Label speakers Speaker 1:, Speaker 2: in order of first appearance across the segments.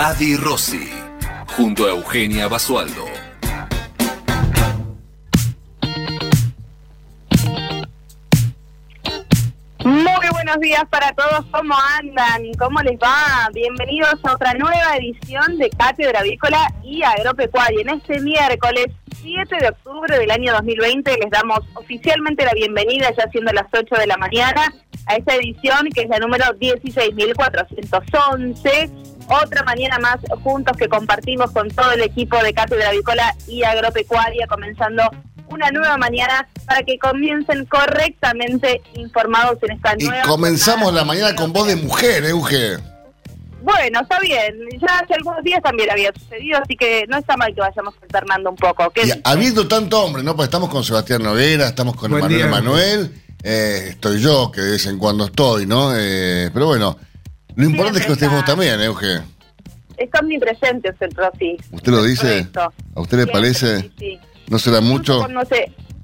Speaker 1: Adi Rossi, junto a Eugenia Basualdo.
Speaker 2: Muy buenos días para todos, ¿cómo andan? ¿Cómo les va? Bienvenidos a otra nueva edición de Cátedra Avícola y Agropecuaria. En este miércoles 7 de octubre del año 2020 les damos oficialmente la bienvenida, ya siendo las 8 de la mañana, a esta edición que es la número 16.411 otra mañana más juntos que compartimos con todo el equipo de Cátedra Avícola y Agropecuaria, comenzando una nueva mañana para que comiencen correctamente informados en esta nueva.
Speaker 3: Y comenzamos la mañana con voz de mujer, Euge.
Speaker 2: Bueno, está bien. Ya hace algunos días también había sucedido, así que no está mal que vayamos alternando un poco.
Speaker 3: Y habiendo tanto hombre, ¿no? Pues estamos con Sebastián Noguera, estamos con Manuel Manuel, eh, estoy yo, que de vez en cuando estoy, ¿no? Eh, pero bueno, lo importante es que estemos también, Euge.
Speaker 2: Es omnipresente usted, Rosy.
Speaker 3: ¿Usted lo dice? ¿A usted le parece? Sí, sí. ¿No será mucho?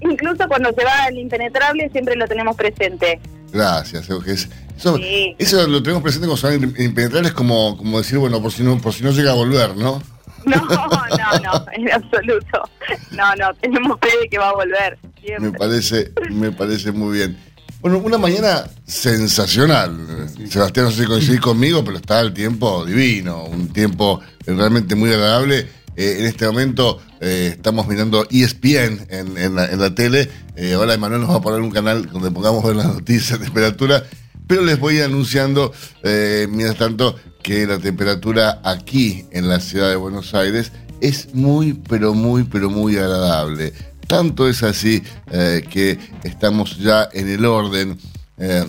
Speaker 2: incluso cuando se va al impenetrable siempre lo tenemos presente.
Speaker 3: Gracias, Euge. Eso, eso lo tenemos presente con son impenetrables como, como decir, bueno, por si no, por si no llega a volver, ¿no?
Speaker 2: No, no, no, en absoluto. No, no, tenemos fe de que va a volver.
Speaker 3: Me parece, me parece muy bien. Bueno, una mañana sensacional. Sebastián, no sé si coincidís conmigo, pero está el tiempo divino, un tiempo realmente muy agradable. Eh, en este momento eh, estamos mirando ESPN en, la, tele. Eh, ahora Emanuel nos va a poner un canal donde pongamos ver las noticias de temperatura. Pero les voy anunciando, mientras tanto, que la temperatura aquí en la ciudad de Buenos Aires es muy, pero muy, pero muy agradable. Tanto es así eh, que estamos ya en el orden eh,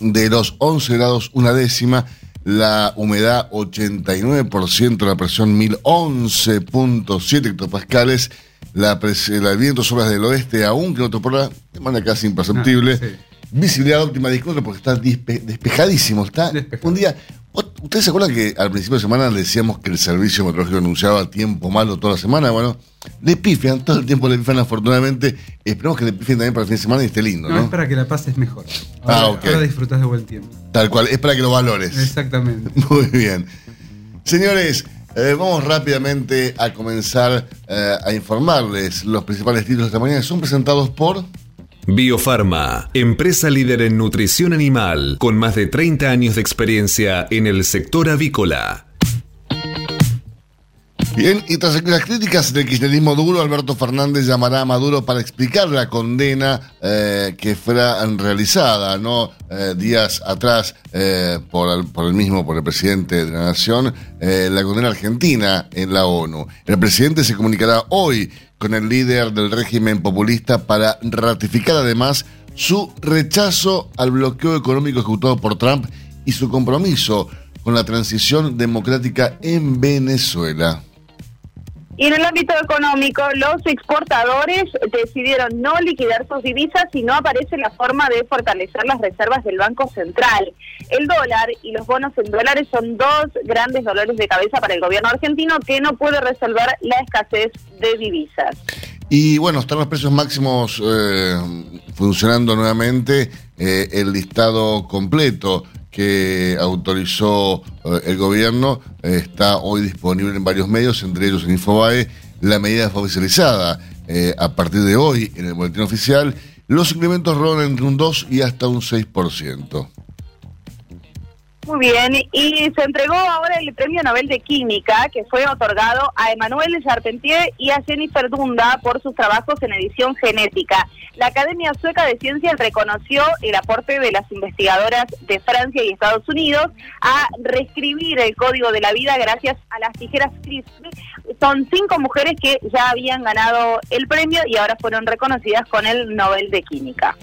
Speaker 3: de los 11 grados una décima, la humedad 89%, la presión 1011.7 hectopascales, la el viento sobre del oeste, aunque no por de manera casi imperceptible. Ah, Visibilidad óptima, disculpe, porque está despejadísimo. Está un día, ¿Ustedes se acuerdan que al principio de semana decíamos que el servicio meteorológico anunciaba tiempo malo toda la semana? Bueno, le pifian, todo el tiempo le pifian afortunadamente. Esperemos que le pifien también para el fin de semana y esté lindo, ¿no?
Speaker 4: No, es para que la pases mejor. Ah, ahora, ah, Ahora disfrutas de buen tiempo.
Speaker 3: Tal cual, es para que lo valores.
Speaker 4: Exactamente.
Speaker 3: Muy bien. Señores, eh, vamos rápidamente a comenzar eh, a informarles los principales títulos de esta mañana. Son presentados por...
Speaker 1: Biofarma, empresa líder en nutrición animal, con más de 30 años de experiencia en el sector avícola.
Speaker 3: Bien, y tras las críticas del kirchnerismo duro, Alberto Fernández llamará a Maduro para explicar la condena eh, que fuera realizada, ¿no? Eh, días atrás eh, por, el, por, el, mismo, por el presidente de la Nación, la condena argentina en la ONU. El presidente se comunicará hoy con el líder del régimen populista para ratificar además su rechazo al bloqueo económico ejecutado por Trump y su compromiso con la transición democrática en Venezuela.
Speaker 2: Y en el ámbito económico, los exportadores decidieron no liquidar sus divisas y no aparece la forma de fortalecer las reservas del Banco Central. El dólar y los bonos en dólares son dos grandes dolores de cabeza para el gobierno argentino que no puede resolver la escasez de divisas.
Speaker 3: Y bueno, están los precios máximos eh, funcionando nuevamente, eh, el listado completo que autorizó eh, el gobierno está hoy disponible en varios medios, entre ellos en Infobae. La medida fue oficializada eh, a partir de hoy en el boletín oficial. Los incrementos rodan entre un 2 y hasta un 6%.
Speaker 2: Muy bien, y se entregó ahora el Premio Nobel de Química, que fue otorgado a Emmanuel Charpentier y a Jennifer Dunda por sus trabajos en edición genética. La Academia Sueca de Ciencias reconoció el aporte de las investigadoras de Francia y Estados Unidos a reescribir el código de la vida gracias a las tijeras CRISPR. Son cinco mujeres que ya habían ganado el premio y ahora fueron reconocidas con el Nobel de Química.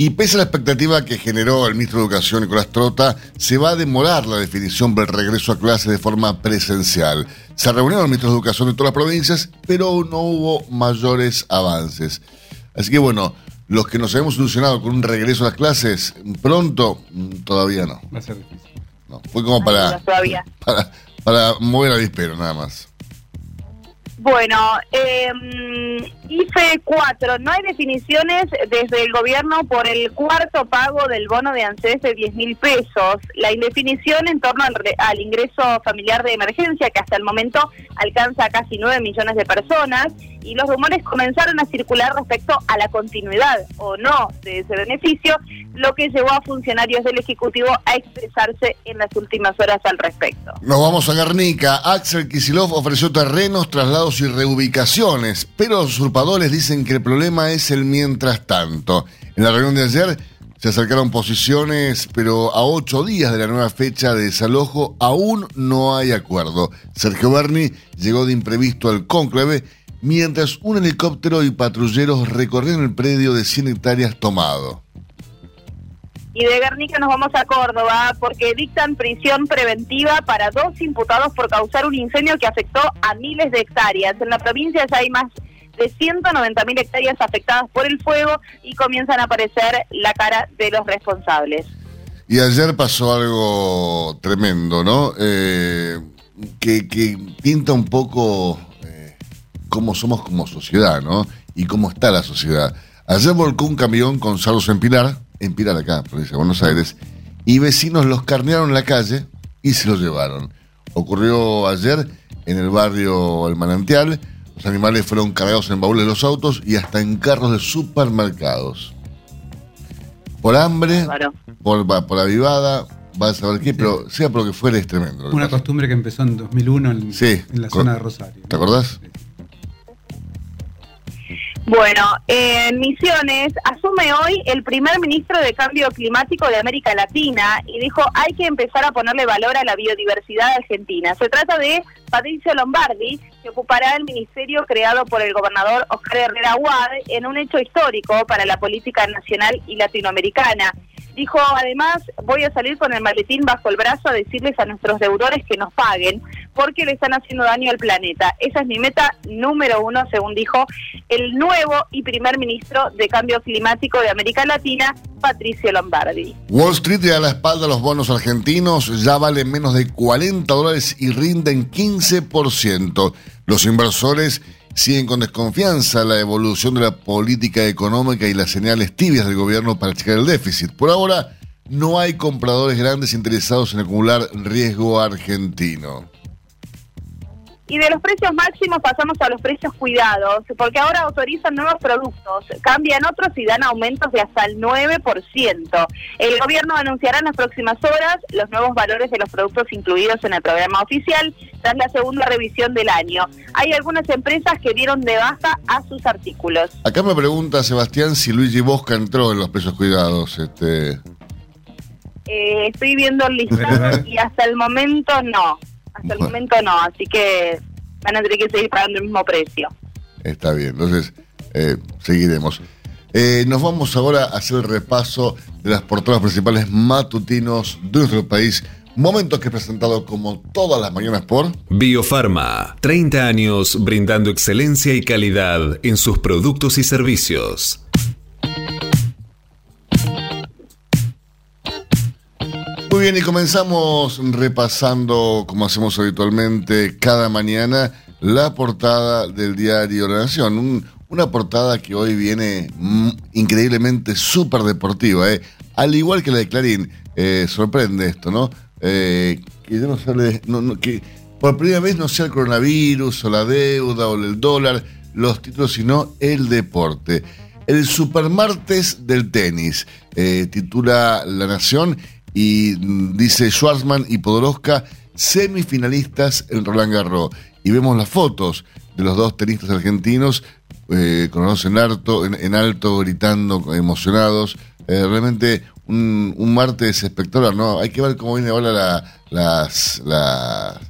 Speaker 3: Y pese a la expectativa que generó el ministro de Educación, Nicolás Trota, se va a demorar la definición del regreso a clase de forma presencial. Se reunieron los ministros de Educación de todas las provincias, pero no hubo mayores avances. Así que bueno, los que nos hemos solucionado con un regreso a las clases pronto, todavía no.
Speaker 4: Va a ser difícil.
Speaker 3: No, fue como para, para, para mover al dispero, nada más.
Speaker 2: Bueno, eh, IFE 4, no hay definiciones desde el gobierno por el cuarto pago del bono de ANSES de 10 mil pesos. La indefinición en torno al, al, ingreso familiar de emergencia, que hasta el momento alcanza a casi 9 millones de personas, y los rumores comenzaron a circular respecto a la continuidad o no de ese beneficio, lo que llevó a funcionarios del Ejecutivo a expresarse en las últimas horas al respecto.
Speaker 3: Nos vamos a Guernica. Axel Kisilov ofreció terrenos, traslados y reubicaciones, pero los usurpadores dicen que el problema es el mientras tanto. En la reunión de ayer se acercaron posiciones, pero a ocho días de la nueva fecha de desalojo aún no hay acuerdo. Sergio Berni llegó de imprevisto al cónclave mientras un helicóptero y patrulleros recorrieron el predio de 100 hectáreas tomado.
Speaker 2: Y de Guernica nos vamos a Córdoba porque dictan prisión preventiva para dos imputados por causar un incendio que afectó a miles de hectáreas. En la provincia ya hay más de 190 mil hectáreas afectadas por el fuego y comienzan a aparecer la cara de los responsables.
Speaker 3: Y ayer pasó algo tremendo, ¿no? Eh, que, que, pinta un poco cómo somos como sociedad, ¿no? Y cómo está la sociedad. Ayer volcó un camión con saldos en Pilar, en Pilar acá, provincia de Buenos Aires, y vecinos los carnearon en la calle y se los llevaron. Ocurrió ayer en el barrio El Manantial, los animales fueron cargados en baúles de los autos y hasta en carros de supermercados. Por hambre, por, por avivada, va a saber qué, pero sea por lo que fuera es tremendo.
Speaker 4: Una costumbre que empezó en 2001 en, en la zona de Rosario.
Speaker 3: ¿Te acordás?
Speaker 2: Bueno, en Misiones asume hoy el primer ministro de Cambio Climático de América Latina y dijo hay que empezar a ponerle valor a la biodiversidad argentina. Se trata de Patricio Lombardi, que ocupará el ministerio creado por el gobernador Oscar Herrera Huad en un hecho histórico para la política nacional y latinoamericana. Dijo además, voy a salir con el maletín bajo el brazo a decirles a nuestros deudores que nos paguen porque le están haciendo daño al planeta. Esa es mi meta número uno, según dijo el nuevo y primer ministro de Cambio Climático de América Latina, Patricio Lombardi.
Speaker 3: Wall Street le da la espalda a los bonos argentinos, ya valen menos de 40 dólares y rinden 15%. Los inversores siguen con desconfianza la evolución de la política económica y las señales tibias del gobierno para checar el déficit. Por ahora, no hay compradores grandes interesados en acumular riesgo argentino.
Speaker 2: Y de los precios máximos pasamos a los precios cuidados, porque ahora autorizan nuevos productos, cambian otros y dan aumentos de hasta el 9%. El gobierno anunciará en las próximas horas los nuevos valores de los productos incluidos en el programa oficial tras la segunda revisión del año. Hay algunas empresas que dieron de baja a sus artículos.
Speaker 3: Acá me pregunta Sebastián si Luigi Bosca entró en los precios cuidados. Este...
Speaker 2: Eh, estoy viendo el listado y hasta el momento no. Hasta el momento no, así que van a tener que seguir pagando el mismo precio.
Speaker 3: Está bien, entonces eh, seguiremos. Eh, nos vamos ahora a hacer el repaso de las portadas principales matutinos de nuestro país. Momentos que he presentado como todas las mañanas por
Speaker 1: Biofarma. 30 años brindando excelencia y calidad en sus productos y servicios.
Speaker 3: Muy bien, y comenzamos repasando, como hacemos habitualmente cada mañana, la portada del diario La Nación. una portada que hoy viene mm, increíblemente súper deportiva, ¿eh? al igual que la de Clarín. Eh, sorprende esto, ¿no? Eh, que no sale, que por primera vez no sea el coronavirus o la deuda o el dólar, los títulos, sino el deporte. El supermartes del tenis, titula La Nación y dice Schwarzman y Podoroska semifinalistas en Roland Garros. Y vemos las fotos de los dos tenistas argentinos eh, con los en alto, gritando, emocionados. Eh, realmente un, martes espectacular, ¿no? Hay que ver cómo viene ahora las, las,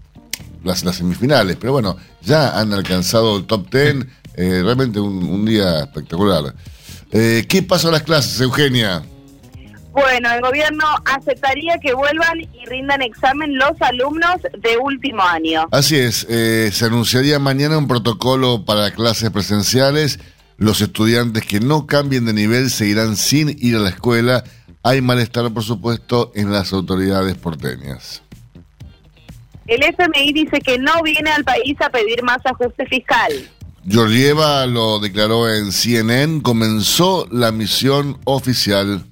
Speaker 3: las, semifinales. Pero bueno, ya han alcanzado el top ten. Eh, realmente un, un día espectacular. Eh, ¿Qué pasa a las clases, Eugenia?
Speaker 2: Bueno, el gobierno aceptaría que vuelvan y rindan examen los alumnos de último año.
Speaker 3: Así es, eh, se anunciaría mañana un protocolo para clases presenciales. Los estudiantes que no cambien de nivel seguirán sin ir a la escuela. Hay malestar, por supuesto, en las autoridades porteñas.
Speaker 2: El FMI dice que no viene al país a pedir más ajuste fiscal.
Speaker 3: Georgieva lo declaró en CNN, comenzó la misión oficial.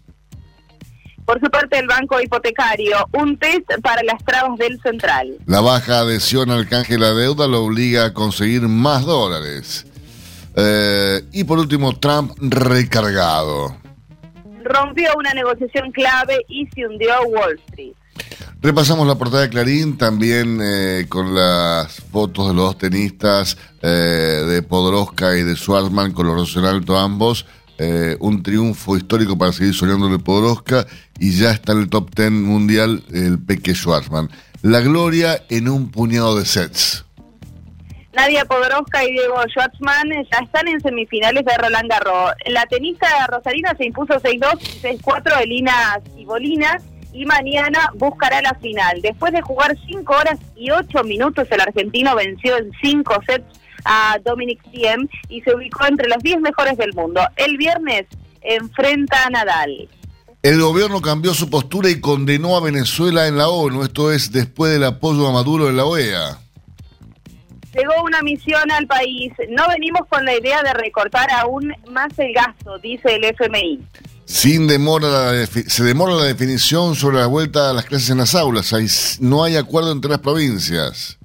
Speaker 2: Por su parte, el Banco Hipotecario, un test para las trabas del central.
Speaker 3: La baja adhesión al canje de la deuda lo obliga a conseguir más dólares. Eh, y por último, Trump recargado.
Speaker 2: Rompió una negociación clave y se hundió Wall Street.
Speaker 3: Repasamos la portada de Clarín también eh, con las fotos de los dos tenistas eh, de Podoroska y de Schwarzman con los alto ambos. Eh, un triunfo histórico para seguir soñando de Podoroska y ya está en el top 10 mundial el Peque Schwarzman. La gloria en un puñado de sets.
Speaker 2: Nadia Podoroska y Diego Schwartzman ya están en semifinales de Roland Garros. La tenista rosarina se impuso 6-2 6-4 Elina Cibolina y mañana buscará la final. Después de jugar 5 horas y 8 minutos, el argentino venció en 5 sets a Dominic Thiem y se ubicó entre los 10 mejores del mundo. El viernes enfrenta a Nadal.
Speaker 3: El gobierno cambió su postura y condenó a Venezuela en la ONU, esto es después del apoyo a Maduro en la OEA.
Speaker 2: Llegó una misión al país. No venimos con la idea de recortar aún más el gasto, dice el FMI.
Speaker 3: Sin demora, se demora la definición sobre la vuelta a las clases en las aulas. no hay acuerdo entre las provincias.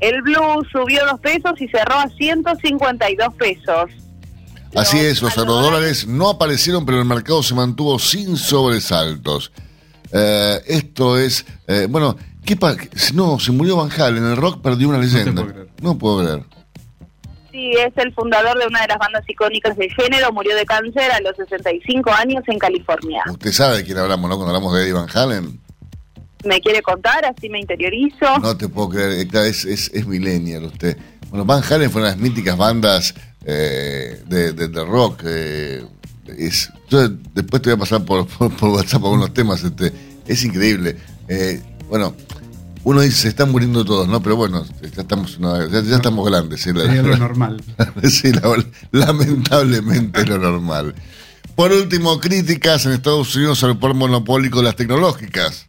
Speaker 2: El blue subió dos pesos y cerró a 152 pesos.
Speaker 3: Así es, los dólares no aparecieron, pero el mercado se mantuvo sin sobresaltos. Eh, esto es, eh, bueno, ¿qué No, se murió Van Halen, el rock perdió una leyenda. No, puedo creer.
Speaker 2: Sí, es el fundador de una de las bandas icónicas del género, murió de cáncer a los 65 años en California.
Speaker 3: Usted sabe de quién hablamos, ¿no? Cuando hablamos de Eddie Van Halen
Speaker 2: me quiere contar, así me interiorizo.
Speaker 3: No te puedo creer, es, es, es millennial usted. Bueno, Van Halen fue una de las míticas bandas eh, de, rock. Eh, es, yo después te voy a pasar por, por, WhatsApp algunos temas. Este, es increíble. Eh, bueno, uno dice, se están muriendo todos, ¿no? Pero bueno, ya estamos, ya, estamos grandes.
Speaker 4: ¿sí? lo normal.
Speaker 3: sí, lamentablemente lo normal. Por último, críticas en Estados Unidos al poder monopólico de las tecnológicas.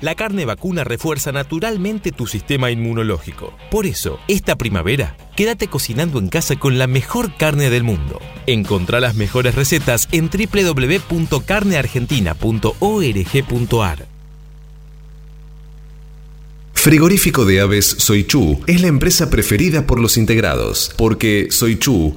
Speaker 5: La carne vacuna refuerza naturalmente tu sistema inmunológico. Por eso, esta primavera, quédate cocinando en casa con la mejor carne del mundo. Encontrá las mejores recetas en www.carneargentina.org.ar.
Speaker 1: Frigorífico de Aves Soichu es la empresa preferida por los integrados, porque Soichu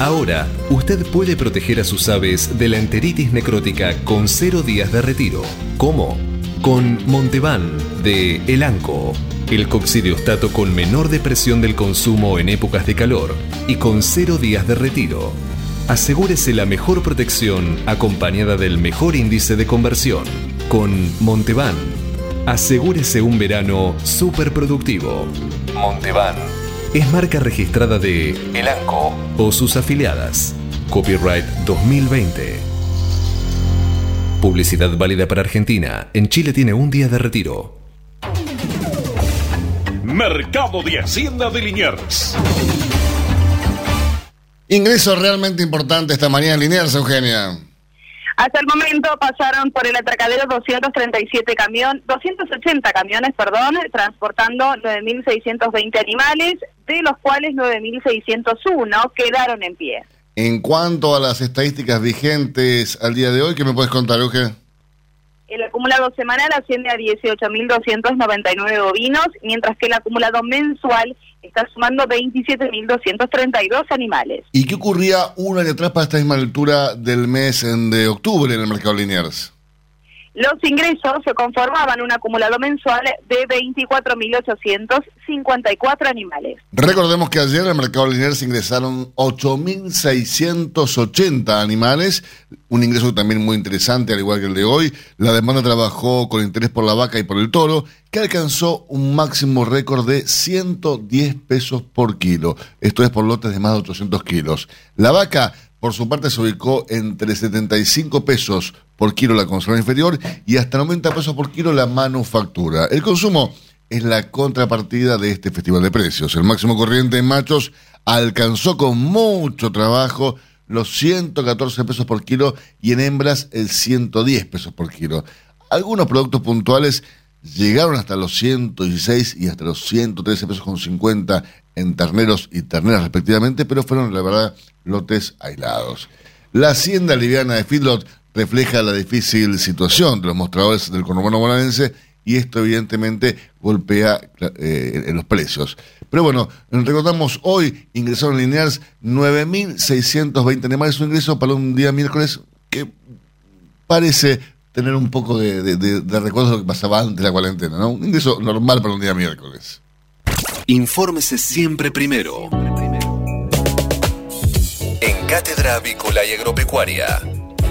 Speaker 1: Ahora, usted puede proteger a sus aves de la enteritis necrótica con cero días de retiro. ¿Cómo? Con Montevan de Elanco, el coccidiostato con menor depresión del consumo en épocas de calor y con cero días de retiro. Asegúrese la mejor protección acompañada del mejor índice de conversión. Con Montevan, asegúrese un verano súper productivo. Montevan es marca registrada de Elanco o sus afiliadas. Copyright 2020. Publicidad válida para Argentina. En Chile tiene un día de retiro.
Speaker 6: Mercado de Hacienda de Liniers.
Speaker 3: Ingreso realmente importante esta mañana en Liniers, Eugenia.
Speaker 2: Hasta el momento pasaron por el atracadero 237 camión, 280 camiones, perdón, transportando 9.620 animales, de los cuales 9.601 quedaron en pie.
Speaker 3: En cuanto a las estadísticas vigentes al día de hoy, ¿qué me puedes contar, Eugenia?
Speaker 2: El acumulado semanal asciende a 18.299 bovinos, mientras que el acumulado mensual está sumando 27.232 animales.
Speaker 3: ¿Y qué ocurría un año atrás para esta misma altura del mes de octubre en el mercado Liniers?
Speaker 2: Los ingresos se conformaban un acumulado mensual de 24.854 animales.
Speaker 3: Recordemos que ayer en el mercado lineal se ingresaron 8.680 animales, un ingreso también muy interesante, al igual que el de hoy. La demanda trabajó con interés por la vaca y por el toro, que alcanzó un máximo récord de 110 pesos por kilo. Esto es por lotes de más de 800 kilos. La vaca por su parte se ubicó entre 75 pesos por kilo la consola inferior y hasta 90 pesos por kilo la manufactura. El consumo es la contrapartida de este festival de precios. El máximo corriente en machos alcanzó con mucho trabajo los 114 pesos por kilo y en hembras el 110 pesos por kilo. Algunos productos puntuales llegaron hasta los 116 y hasta los 113 pesos con 50 en terneros y terneras respectivamente, pero fueron, la verdad, lotes aislados. La hacienda liviana de Feedlot refleja la difícil situación de los mostradores del conurbano bonaerense y esto evidentemente golpea eh, en los precios. Pero bueno, recordamos hoy ingresaron lineales 9.620 animales, un ingreso para un día miércoles que parece tener un poco de, de, de lo que pasaba antes de la cuarentena, ¿no? Un ingreso normal para un día miércoles.
Speaker 1: Infórmese siempre primero. En Cátedra Avícola y Agropecuaria.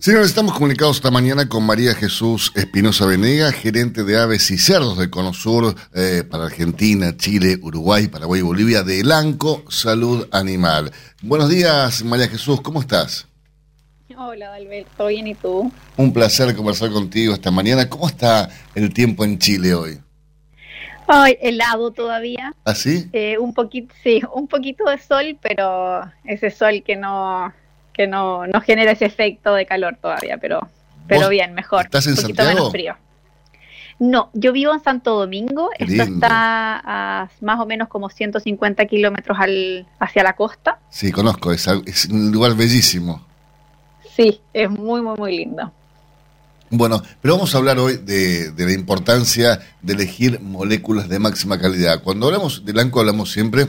Speaker 3: Señores, estamos comunicados esta mañana con María Jesús Espinosa Venega, gerente de aves y cerdos de Conosur eh, para Argentina, Chile, Uruguay, Paraguay y Bolivia de Elanco Salud Animal. Buenos días, María Jesús, ¿cómo estás?
Speaker 7: Hola, Alberto, bien y tú?
Speaker 3: Un placer conversar contigo esta mañana. ¿Cómo está el tiempo en Chile hoy?
Speaker 7: Ay, helado todavía.
Speaker 3: ¿Ah, sí?
Speaker 7: Eh, un poquito, sí, un poquito de sol, pero ese sol que no que no, no genera ese efecto de calor todavía, pero, pero bien, mejor.
Speaker 3: ¿Estás en
Speaker 7: un
Speaker 3: poquito menos
Speaker 7: frío. No, yo vivo en Santo Domingo, esto está a más o menos como 150 kilómetros al, hacia la costa.
Speaker 3: Sí, conozco, es, es un lugar bellísimo.
Speaker 7: Sí, es muy, muy, muy lindo.
Speaker 3: Bueno, pero vamos a hablar hoy de, de, la importancia de elegir moléculas de máxima calidad. Cuando hablamos de blanco hablamos siempre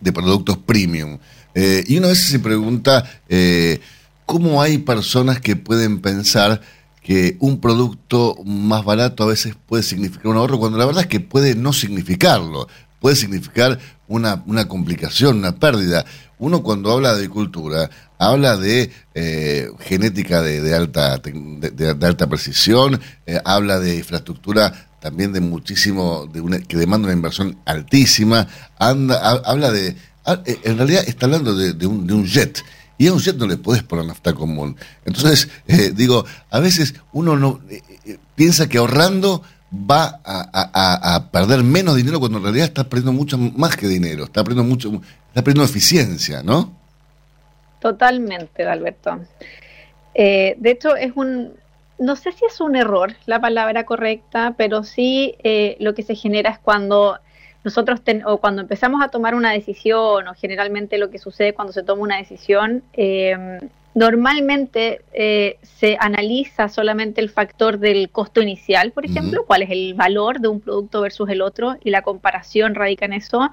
Speaker 3: de productos premium. Eh, y una vez se pregunta eh, cómo hay personas que pueden pensar que un producto más barato a veces puede significar un ahorro, cuando la verdad es que puede no significarlo, puede significar una, una complicación, una pérdida. Uno cuando habla de agricultura, habla de eh, genética de, alta, de, alta precisión, habla de infraestructura también de muchísimo, de una, que demanda una inversión altísima, anda, habla de eh, en realidad está hablando de, un, jet. Y a un jet no le podés poner nafta común. Entonces, eh, digo, a veces uno no piensa que ahorrando va a, perder menos dinero cuando en realidad está perdiendo mucho más que dinero, está perdiendo mucho, está perdiendo eficiencia, ¿no?
Speaker 7: Totalmente, Alberto. de hecho, es un, no sé si es un error la palabra correcta, pero sí eh, lo que se genera es cuando nosotros o cuando empezamos a tomar una decisión o generalmente lo que sucede cuando se toma una decisión, em, normalmente eh, se analiza solamente el factor del costo inicial, por ejemplo, cuál es el valor de un producto versus el otro y la comparación radica en eso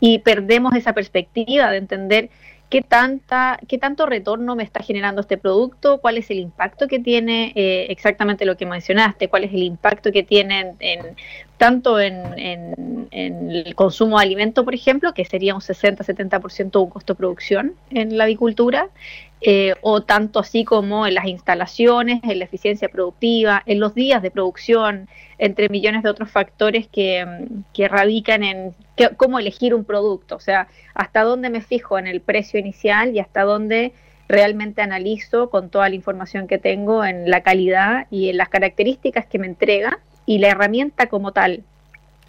Speaker 7: y perdemos esa perspectiva de entender qué, tanta, qué tanto retorno me está generando este producto, cuál es el impacto que tiene, eh, exactamente lo que mencionaste, cuál es el impacto que tiene en, tanto en, el consumo de alimento, por ejemplo, que sería un 60-70% de un costo de producción en la avicultura, eh, o tanto así como en las instalaciones, en la eficiencia productiva, en los días de producción, entre millones de otros factores que radican en cómo elegir un producto, o sea, hasta dónde me fijo en el precio inicial y hasta dónde realmente analizo con toda la información que tengo en la calidad y en las características que me entrega y la herramienta como tal,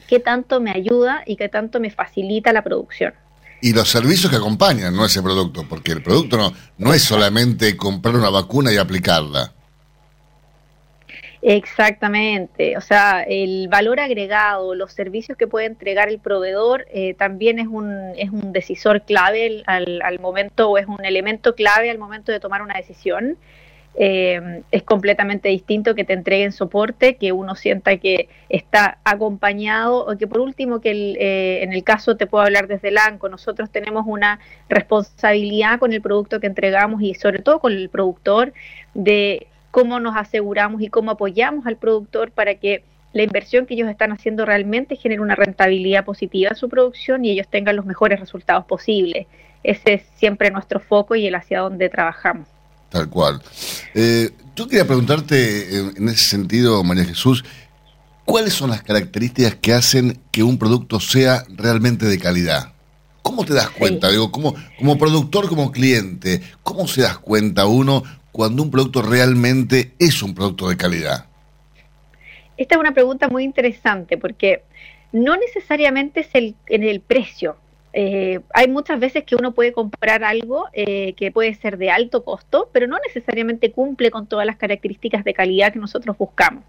Speaker 7: qué tanto me ayuda y qué tanto me facilita la producción
Speaker 3: y los servicios que acompañan ¿no? ese producto, porque el producto no, no es solamente comprar una vacuna y aplicarla.
Speaker 7: Exactamente, o sea, el valor agregado, los servicios que puede entregar el proveedor eh, también es un, es un decisor clave al, al, momento o es un elemento clave al momento de tomar una decisión. Eh, es completamente distinto que te entreguen soporte, que uno sienta que está acompañado o que por último que eh, en el caso te puedo hablar desde el ANCO, nosotros tenemos una responsabilidad con el producto que entregamos y sobre todo con el productor de cómo nos aseguramos y cómo apoyamos al productor para que la inversión que ellos están haciendo realmente genere una rentabilidad positiva en su producción y ellos tengan los mejores resultados posibles. Ese es siempre nuestro foco y el hacia donde trabajamos.
Speaker 3: Tal cual. Eh, yo quería preguntarte en, ese sentido, María Jesús, ¿cuáles son las características que hacen que un producto sea realmente de calidad? ¿Cómo te das cuenta? Digo, como, como productor, como cliente, ¿cómo se das cuenta uno cuando un producto realmente es un producto de calidad?
Speaker 7: Esta es una pregunta muy interesante porque no necesariamente es el, en el precio, eh, hay muchas veces que uno puede comprar algo eh, que puede ser de alto costo, pero no necesariamente cumple con todas las características de calidad que nosotros buscamos.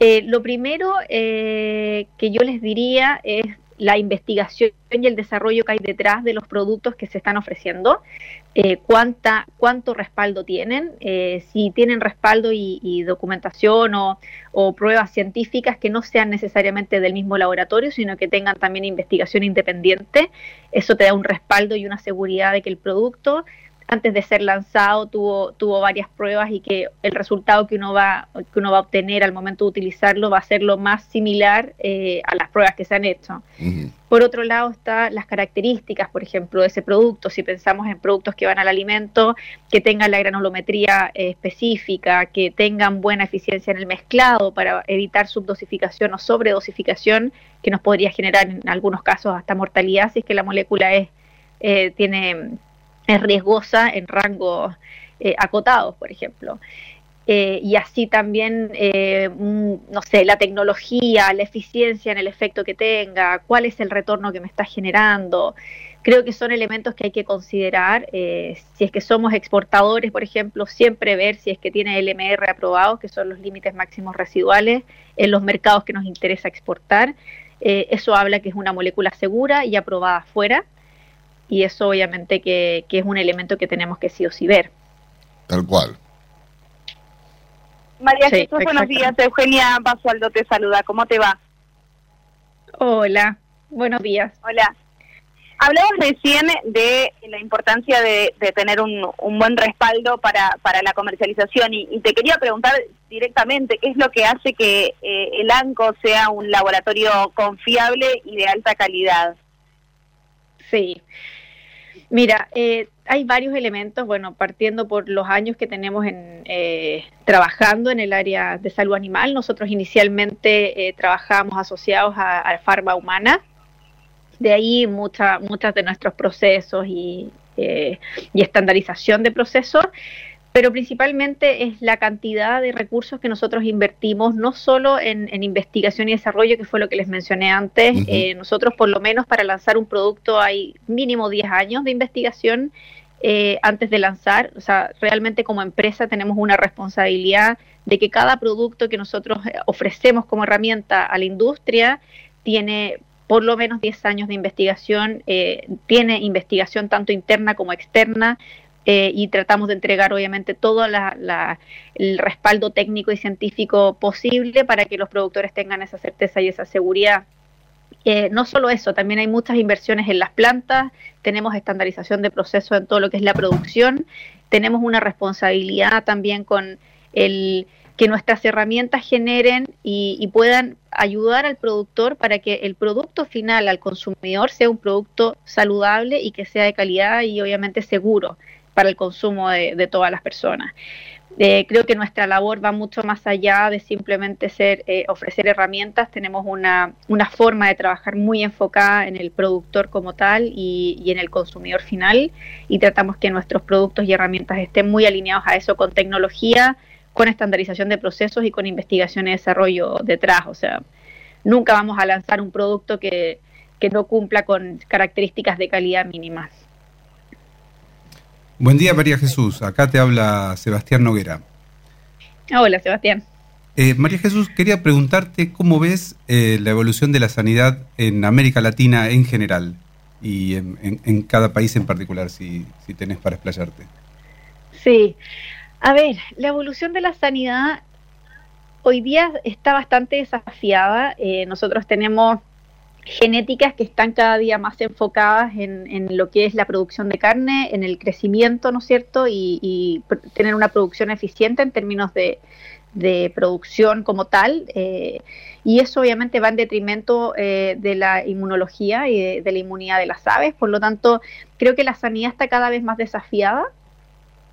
Speaker 7: Eh, lo primero que yo les diría es la investigación y el desarrollo que hay detrás de los productos que se están ofreciendo, eh, cuánta, cuánto respaldo tienen, eh, si tienen respaldo y, documentación o, o, pruebas científicas que no sean necesariamente del mismo laboratorio, sino que tengan también investigación independiente, eso te da un respaldo y una seguridad de que el producto antes de ser lanzado tuvo, tuvo varias pruebas y que el resultado que uno va, que uno va a obtener al momento de utilizarlo va a ser lo más similar eh, a las pruebas que se han hecho. Por otro lado están las características, por ejemplo, de ese producto. Si pensamos en productos que van al alimento, que tengan la granulometría eh, específica, que tengan buena eficiencia en el mezclado para evitar subdosificación o sobredosificación, que nos podría generar en algunos casos hasta mortalidad si es que la molécula es, eh, tiene es riesgosa en rangos eh, acotados, por ejemplo. Eh, y así también, eh, no sé, la tecnología, la eficiencia en el efecto que tenga, cuál es el retorno que me está generando. Creo que son elementos que hay que considerar. si es que somos exportadores, por ejemplo, siempre ver si es que tiene LMR aprobado, que son los límites máximos residuales, en los mercados que nos interesa exportar. eso habla que es una molécula segura y aprobada afuera y eso obviamente que, es un elemento que tenemos que sí o sí ver.
Speaker 3: Tal cual.
Speaker 2: María Jesús, buenos días. Eugenia Basualdo te saluda. ¿Cómo te va?
Speaker 7: Hola, buenos días.
Speaker 2: Hola. Hablabas recién de la importancia de, tener un, buen respaldo para, para la comercialización y, te quería preguntar directamente qué es lo que hace que eh, el ANCO sea un laboratorio confiable y de alta calidad.
Speaker 7: Sí, Mira, eh, hay varios elementos, bueno, partiendo por los años que tenemos en, eh, trabajando en el área de salud animal. Nosotros inicialmente eh, trabajamos asociados a, a Farma Humana De ahí mucha, muchos de nuestros procesos y, eh, y estandarización de procesos pero principalmente es la cantidad de recursos que nosotros invertimos, no solo en, investigación y desarrollo, que fue lo que les mencioné antes, eh, nosotros por lo menos para lanzar un producto hay mínimo 10 años de investigación eh, antes de lanzar, o sea, realmente como empresa tenemos una responsabilidad de que cada producto que nosotros eh, ofrecemos como herramienta a la industria tiene por lo menos 10 años de investigación, tiene investigación tanto interna como externa, eh, y tratamos de entregar obviamente todo el respaldo técnico y científico posible para que los productores tengan esa certeza y esa seguridad. Eh, no solo eso, también hay muchas inversiones en las plantas, tenemos estandarización de procesos en todo lo que es la producción, tenemos una responsabilidad también con el que nuestras herramientas generen y, puedan ayudar al productor para que el producto final al consumidor sea un producto saludable y que sea de calidad y obviamente seguro para el consumo de, todas las personas. Eh, creo que nuestra labor va mucho más allá de simplemente ser eh, ofrecer herramientas. Tenemos una, forma de trabajar muy enfocada en el productor como tal y, en el consumidor final y tratamos que nuestros productos y herramientas estén muy alineados a eso con tecnología, con estandarización de procesos y con investigación y desarrollo detrás. O sea, nunca vamos a lanzar un producto que, que no cumpla con características de calidad mínimas.
Speaker 4: Buen día, María Jesús. Acá te habla Sebastián Noguera.
Speaker 7: Hola, Sebastián.
Speaker 4: Eh, María Jesús, quería preguntarte cómo ves eh, la evolución de la sanidad en América Latina en general y en, cada país en particular, si, si tenés para explayarte.
Speaker 7: Sí. A ver, la evolución de la sanidad hoy día está bastante desafiada. Eh, nosotros tenemos genéticas que están cada día más enfocadas en, lo que es la producción de carne, en el crecimiento, ¿no es cierto? Y, tener una producción eficiente en términos de, producción como tal. Eh, y eso obviamente va en detrimento eh, de la inmunología y de, la inmunidad de las aves. Por lo tanto, creo que la sanidad está cada vez más desafiada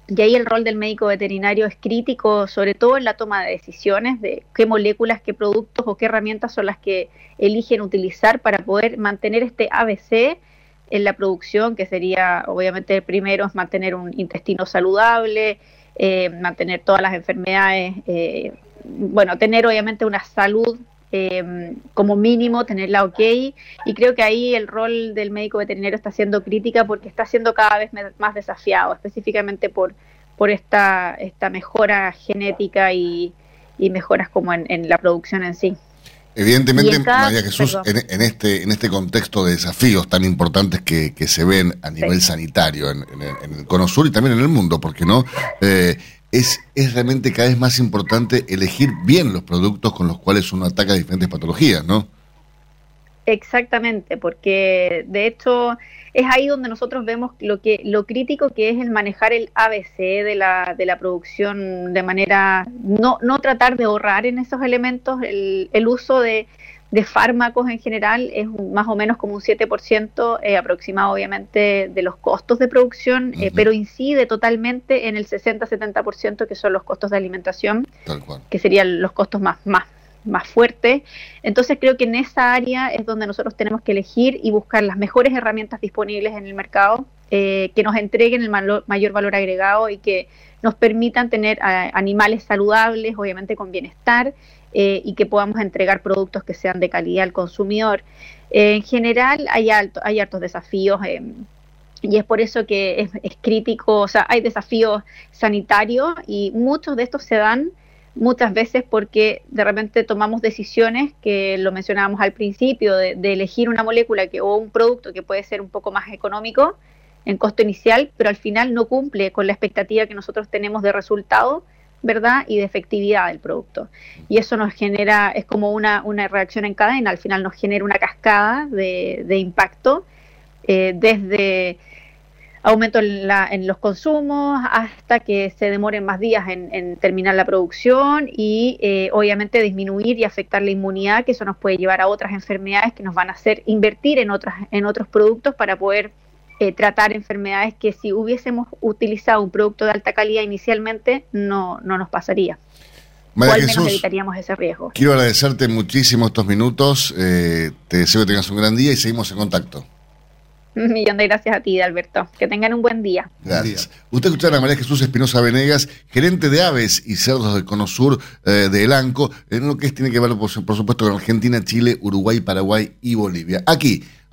Speaker 7: y ahí el rol del médico veterinario es crítico, sobre todo en la toma de decisiones de qué moléculas, qué productos o qué herramientas son las que eligen utilizar para poder mantener este ABC en la producción, que sería obviamente el primero es mantener un intestino saludable, eh, mantener todas las enfermedades, eh, bueno, tener obviamente una salud eh, como mínimo tenerla ok. Y creo que ahí el rol del médico veterinario está siendo crítica porque está siendo cada vez más desafiado, específicamente por, por esta, esta mejora genética y, mejoras como en, la producción en sí.
Speaker 3: Evidentemente, María Jesús, en, este, en este contexto de desafíos tan importantes que, se ven a nivel sanitario en, el Cono Sur y también en el mundo, porque no, eh, es, es realmente cada vez más importante elegir bien los productos con los cuales uno ataca diferentes patologías, ¿no?
Speaker 7: Exactamente, porque de hecho es ahí donde nosotros vemos lo que lo crítico que es el manejar el ABC de la, de la producción de manera no, no tratar de ahorrar en esos elementos el, el uso de, de fármacos en general es más o menos como un 7% eh, aproximado obviamente de los costos de producción, eh, pero incide totalmente en el 60-70% que son los costos de alimentación, que serían los costos más, más, más fuertes. Entonces creo que en esa área es donde nosotros tenemos que elegir y buscar las mejores herramientas disponibles en el mercado eh, que nos entreguen el mayor valor agregado y que nos permitan tener animales saludables, obviamente con bienestar, eh, y que podamos entregar productos que sean de calidad al consumidor. en general hay, alto, hay altos desafíos eh, y es por eso que es, es, crítico, o sea, hay desafíos sanitarios y muchos de estos se dan muchas veces porque de repente tomamos decisiones que lo mencionábamos al principio, de, de elegir una molécula que, o un producto que puede ser un poco más económico en costo inicial, pero al final no cumple con la expectativa que nosotros tenemos de resultado ¿verdad? Y de efectividad del producto. Y eso nos genera, es como una, una reacción en cadena, al final nos genera una cascada de, impacto, eh, desde aumento en, la, en, los consumos hasta que se demoren más días en, terminar la producción y eh, obviamente disminuir y afectar la inmunidad, que eso nos puede llevar a otras enfermedades que nos van a hacer invertir en, otras, en otros productos para poder eh, tratar enfermedades que si hubiésemos utilizado un producto de alta calidad inicialmente no, no nos pasaría.
Speaker 3: María
Speaker 7: o al menos
Speaker 3: Jesús.
Speaker 7: evitaríamos ese riesgo.
Speaker 3: Quiero agradecerte muchísimo estos minutos. eh, te deseo que tengas un gran día y seguimos en contacto.
Speaker 7: Un millón de gracias a ti, Alberto. Que tengan un buen día.
Speaker 3: Gracias. Usted escuchará a María Jesús Espinosa Venegas, gerente de aves y cerdos del Cono Sur eh, de Elanco, en lo que tiene que ver, por supuesto, con Argentina, Chile, Uruguay, Paraguay y Bolivia. Aquí,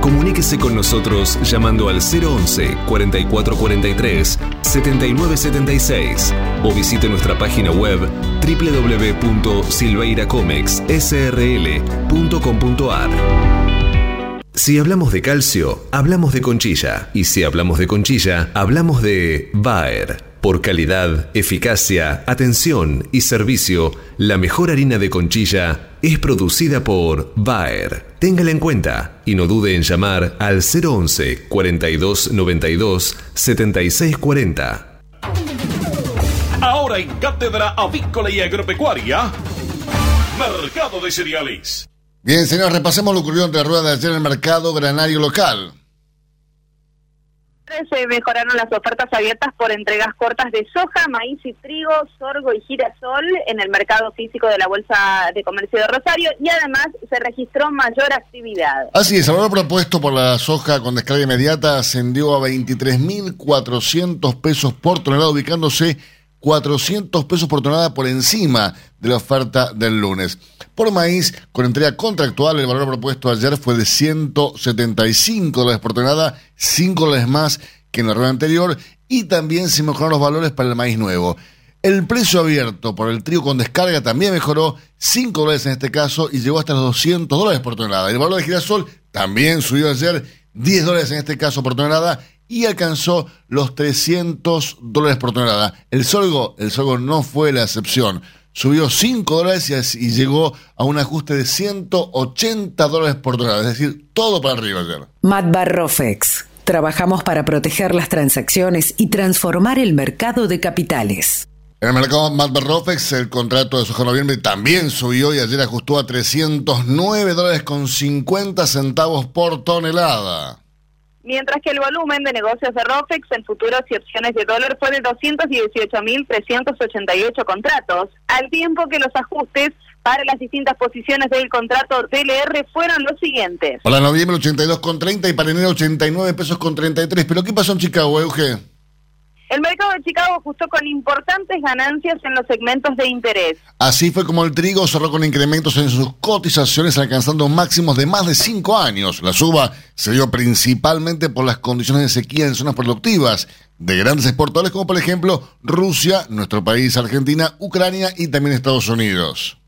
Speaker 1: Comuníquese con nosotros llamando al 011 4443 7976 o visite nuestra página web www.silveiracomexsrl.com.ar. Si hablamos de calcio, hablamos de conchilla. Y si hablamos de conchilla, hablamos de Bayer. Por calidad, eficacia, atención y servicio, la mejor harina de conchilla es producida por Bayer. Téngala en cuenta y no dude en llamar al 011 42 92 76 40.
Speaker 6: Ahora en Cátedra Avícola y Agropecuaria, Mercado de Cereales.
Speaker 3: Bien, señores, repasemos lo ocurrido entre la rueda de ayer en el mercado granario local.
Speaker 2: Se mejoraron las ofertas abiertas por entregas cortas de soja, maíz y trigo, sorgo y girasol en el mercado físico de la Bolsa de Comercio de Rosario y además se registró mayor actividad.
Speaker 3: Así es, el valor propuesto por la soja con descarga inmediata ascendió a 23.400 pesos por tonelada, ubicándose 400 pesos por tonelada por encima de la oferta del lunes. Por maíz, con entrega contractual, el valor propuesto ayer fue de 175 dólares por tonelada, 5 dólares más que en la rueda anterior, y también se mejoraron los valores para el maíz nuevo. El precio abierto por el trigo con descarga también mejoró 5 dólares en este caso y llegó hasta los 200 dólares por tonelada. El valor de girasol también subió ayer 10 dólares en este caso por tonelada y alcanzó los 300 dólares por tonelada. El sorgo, el sorgo no fue la excepción. Subió 5 dólares y, llegó a un ajuste de 180 dólares por tonelada. Es decir, todo para arriba ayer.
Speaker 8: Matbarrofex. Trabajamos para proteger las transacciones y transformar el mercado de capitales.
Speaker 3: En el mercado Matbarrofex, el contrato de soja noviembre también subió y ayer ajustó a 309 dólares con 50 centavos por tonelada.
Speaker 2: Mientras que el volumen de negocios de ROFEX en futuros y opciones de dólar fue de 218.388 contratos, al tiempo que los ajustes para las distintas posiciones del contrato DLR fueron los siguientes.
Speaker 3: Para noviembre 82,30 y para enero 89 pesos con 33. ¿Pero qué pasó en Chicago, Euge?
Speaker 2: El mercado de Chicago ajustó con importantes ganancias en los segmentos de interés.
Speaker 3: Así fue como el trigo cerró con incrementos en sus cotizaciones alcanzando máximos de más de 5 años. La suba se dio principalmente por las condiciones de sequía en zonas productivas de grandes exportadores como por ejemplo Rusia, nuestro país Argentina, Ucrania y también Estados Unidos.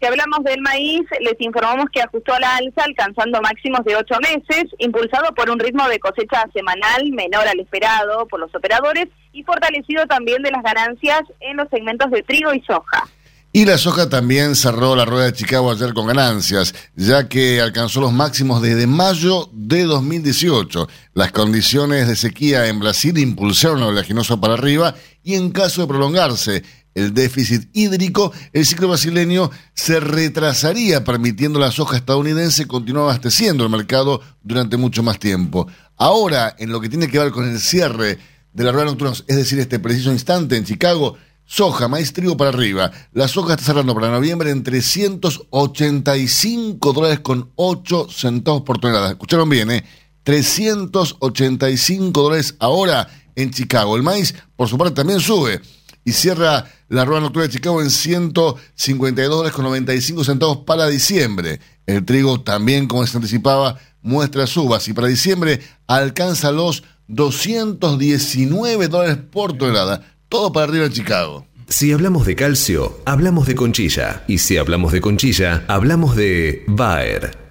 Speaker 2: Si hablamos del maíz, les informamos que ajustó la alza alcanzando máximos de ocho meses, impulsado por un ritmo de cosecha semanal menor al esperado por los operadores y fortalecido también de las ganancias en los segmentos de trigo y soja.
Speaker 3: Y la soja también cerró la rueda de Chicago ayer con ganancias, ya que alcanzó los máximos desde mayo de 2018. Las condiciones de sequía en Brasil impulsaron al oleaginoso para arriba y en caso de prolongarse el déficit hídrico, el ciclo brasileño se retrasaría, permitiendo a la soja estadounidense continuar abasteciendo el mercado durante mucho más tiempo. Ahora, en lo que tiene que ver con el cierre de la rueda nocturna, es decir, este preciso instante en Chicago, Soja, maíz, trigo para arriba. La soja está cerrando para noviembre en 385 dólares con 8 centavos por tonelada. Escucharon bien, ¿eh? 385 dólares ahora en Chicago. El maíz, por su parte, también sube y cierra la rueda nocturna de Chicago en 152 dólares con 95 centavos para diciembre. El trigo también, como se anticipaba, muestra subas y para diciembre alcanza los 219 dólares por tonelada. Todo para arriba en Chicago.
Speaker 1: Si hablamos de calcio, hablamos de conchilla. Y si hablamos de conchilla, hablamos de Bayer.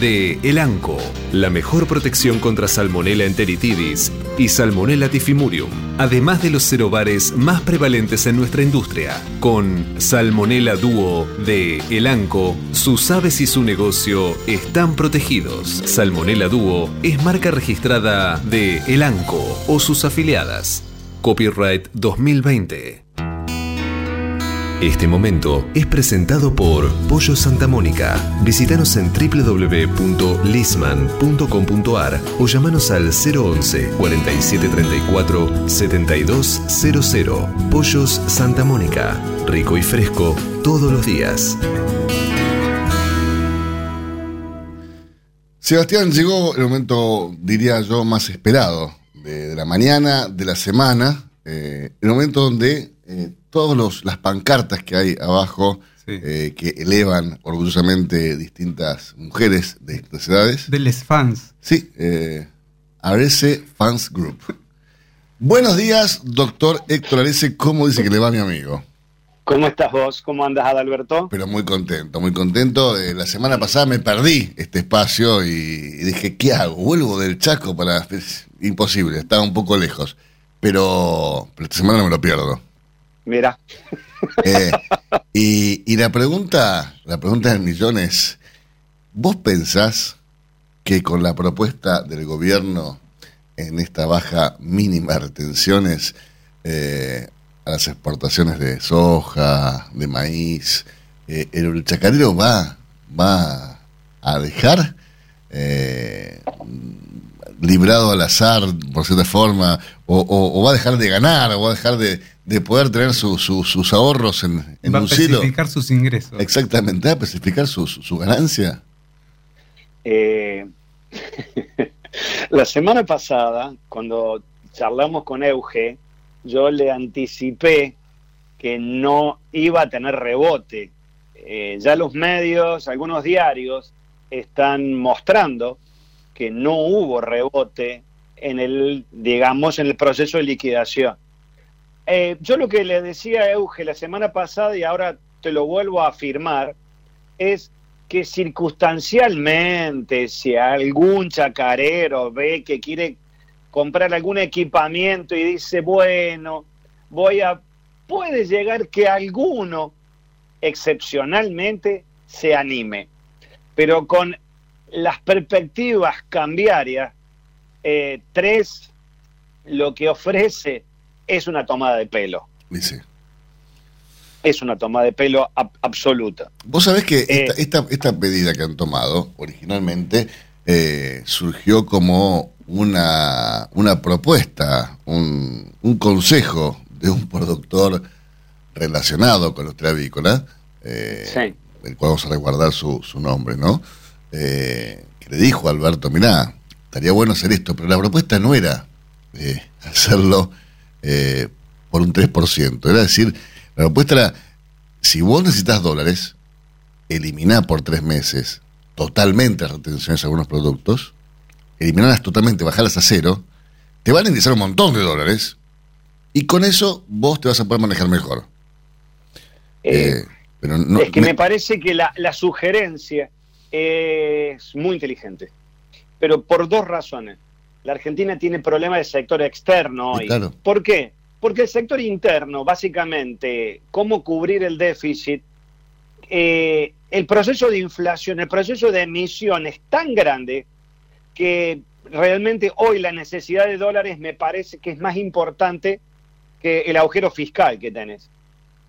Speaker 1: de Elanco, la mejor protección contra Salmonella enteritidis y Salmonella tifimurium, además de los cerobares más prevalentes en nuestra industria. Con Salmonella Duo de Elanco, sus aves y su negocio están protegidos. Salmonella Duo es marca registrada de Elanco o sus afiliadas. Copyright 2020. Este momento es presentado por Pollo Santa Mónica. Visítanos en www.lisman.com.ar o llamanos al 011 4734 7200. Pollos Santa Mónica. Rico y fresco todos los días.
Speaker 3: Sebastián, llegó el momento, diría yo, más esperado de, la mañana, de la semana, eh, el momento donde eh, todas las pancartas que hay abajo eh, que elevan orgullosamente distintas mujeres de distintas edades.
Speaker 4: De les fans.
Speaker 3: Sí, eh, Arese Fans Group. Buenos días, doctor Héctor Arese. ¿Cómo dice que le va mi amigo?
Speaker 9: ¿Cómo estás vos? ¿Cómo andas, Adalberto?
Speaker 3: Pero muy contento, muy contento. Eh, la semana pasada me perdí este espacio y, y dije, ¿qué hago? ¿Vuelvo del Chaco para...? Es imposible, estaba un poco lejos. Pero, pero esta semana no me lo pierdo.
Speaker 9: Mira.
Speaker 3: Eh, y, y la pregunta, la pregunta del millón es, ¿vos pensás que con la propuesta del gobierno en esta baja mínima de retenciones eh, a las exportaciones de soja, de maíz, eh, el chacarero va, va a dejar librado al azar, por cierta forma, o- o va a dejar de ganar, o va a dejar de, de poder tener su- su- sus ahorros en, en
Speaker 4: Va a
Speaker 3: un silo.
Speaker 4: especificar sus ingresos.
Speaker 3: Exactamente, a especificar su, su- su ganancia.
Speaker 9: Eh, la semana pasada, cuando charlamos con Euge, yo le anticipé que no iba a tener rebote. Eh, ya los medios, algunos diarios, están mostrando que no hubo rebote en el, digamos, en el proceso de liquidación. Eh, yo lo que le decía a Euge la semana pasada y ahora te lo vuelvo a afirmar es que circunstancialmente, si algún chacarero ve que quiere comprar algún equipamiento y dice, bueno, voy a, puede llegar que alguno excepcionalmente se anime, pero con las perspectivas cambiarias, eh, tres, lo que ofrece es una tomada de pelo.
Speaker 3: Dice.
Speaker 9: Es una tomada de pelo ab- absoluta.
Speaker 3: Vos sabés que
Speaker 9: Eh.
Speaker 3: esta, esta, esta medida que han tomado originalmente eh, surgió como una, una propuesta, un, un consejo de un productor relacionado con los avícola, eh,
Speaker 9: Sí.
Speaker 3: del cual vamos a resguardar su, su nombre, ¿no? Eh, que le dijo a Alberto, mirá, estaría bueno hacer esto, pero la propuesta no era hacerlo eh, por un 3%, era decir, la propuesta era, si vos necesitas dólares, eliminá por tres meses totalmente las retenciones de algunos productos, eliminarlas totalmente, bajarlas a cero, te van a ingresar un montón de dólares y con eso vos te vas a poder manejar mejor.
Speaker 9: Eh,
Speaker 3: Eh, pero no,
Speaker 9: es que
Speaker 3: me-
Speaker 9: me parece que la, la sugerencia es muy inteligente, pero por dos razones. La Argentina tiene problemas de sector externo hoy.
Speaker 3: claro.
Speaker 9: ¿Por qué? Porque el sector interno, básicamente, cómo cubrir el déficit, eh, el proceso de inflación, el proceso de emisión es tan grande que realmente hoy la necesidad de dólares me parece que es más importante que el agujero fiscal que tenés.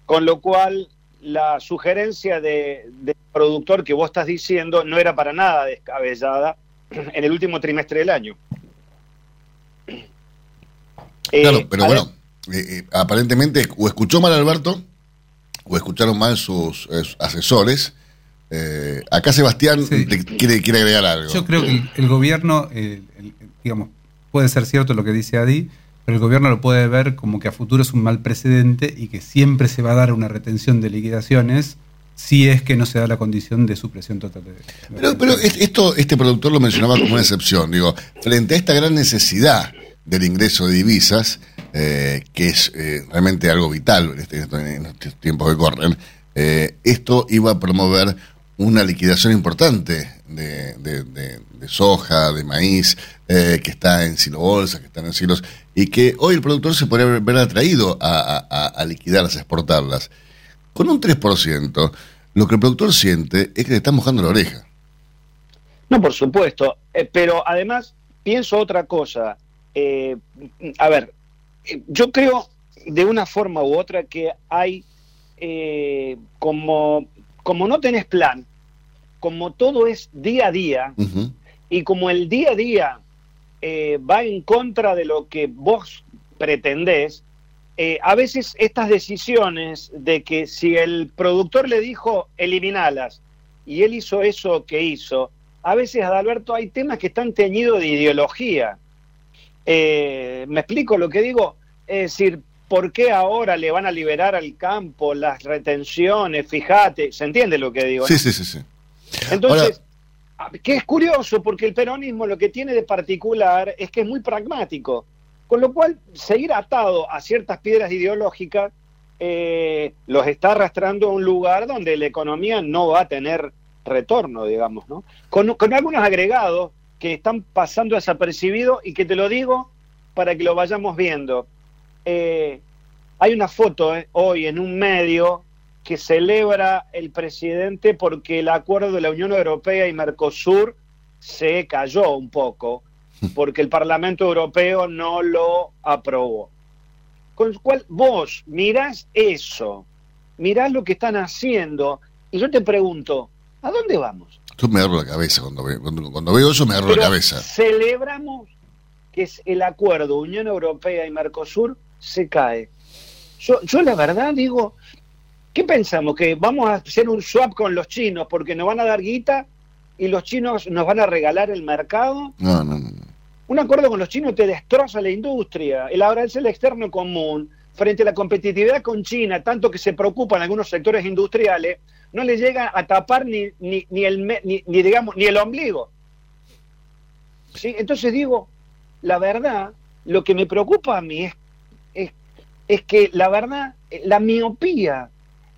Speaker 9: Con lo cual, la sugerencia de, del productor que vos estás diciendo no era para nada descabellada en el último trimestre del año.
Speaker 3: Claro,
Speaker 9: Eh,
Speaker 3: pero
Speaker 9: a ver,
Speaker 3: bueno, eh, eh, aparentemente o escuchó mal Alberto o escucharon mal sus, eh, asesores. Eh, acá Sebastián le quiere, quiere agregar algo.
Speaker 4: Yo creo que el, el gobierno, eh, el- digamos, puede ser cierto lo que dice Adi, pero el gobierno lo puede ver como que a futuro es un mal precedente y que siempre se va a dar una retención de liquidaciones si es que no se da la condición de supresión total de...
Speaker 3: Pero, pero es- esto, este productor lo mencionaba como una excepción. Digo, frente a esta gran necesidad del ingreso de divisas, eh, que es eh, realmente algo vital en, este- estos tiempos que corren, eh, esto iba a promover una liquidación importante de, soja, de maíz, que está en silobolsas, que están en silos, y que hoy el productor se podría ver, atraído a, liquidarlas, a exportarlas. Con un 3%, lo que el productor siente es que le está mojando la oreja.
Speaker 9: No, por supuesto. Pero además, pienso otra cosa. Eh, a ver, yo creo de una forma u otra que hay, eh, como, como no tenés plan, como todo es día a día, y como el día a día eh, va en contra de lo que vos pretendés, eh, a veces estas decisiones de que si el productor le dijo eliminalas y él hizo eso que hizo, a veces, Adalberto, hay temas que están teñidos de ideología. Eh, ¿Me explico lo que digo? Es decir, ¿por qué ahora le van a liberar al campo las retenciones? Fíjate, ¿se entiende lo que digo?
Speaker 3: Sí,
Speaker 9: no?
Speaker 3: sí, sí, sí.
Speaker 9: Entonces, a- que es curioso porque el peronismo lo que tiene de particular es que es muy pragmático, con lo cual seguir atado a ciertas piedras ideológicas eh, los está arrastrando a un lugar donde la economía no va a tener retorno, digamos, ¿no? Con, con algunos agregados que están pasando desapercibidos y que te lo digo para que lo vayamos viendo. Eh, hay una foto eh, hoy en un medio que celebra el presidente porque el acuerdo de la Unión Europea y Mercosur se cayó un poco, porque el Parlamento Europeo no lo aprobó. Con lo cual vos mirás eso, mirás lo que están haciendo, y yo te pregunto, ¿a dónde vamos?
Speaker 3: Yo me agarro la cabeza cuando, ve- cuando, cuando veo eso, me agarro
Speaker 9: Pero
Speaker 3: la cabeza.
Speaker 9: Celebramos que es el acuerdo Unión Europea y Mercosur se cae. Yo, yo la verdad digo, ¿qué pensamos? ¿Que vamos a hacer un swap con los chinos porque nos van a dar guita y los chinos nos van a regalar el mercado?
Speaker 3: No, no, no.
Speaker 9: Un acuerdo con los chinos te destroza la industria. El arancel externo común frente a la competitividad con China, tanto que se preocupan algunos sectores industriales, no le llega a tapar ni, ni, ni el, ni, ni, digamos, ni el ombligo. ¿Sí? Entonces digo, la verdad, lo que me preocupa a mí es, es, es que la verdad, eh, la miopía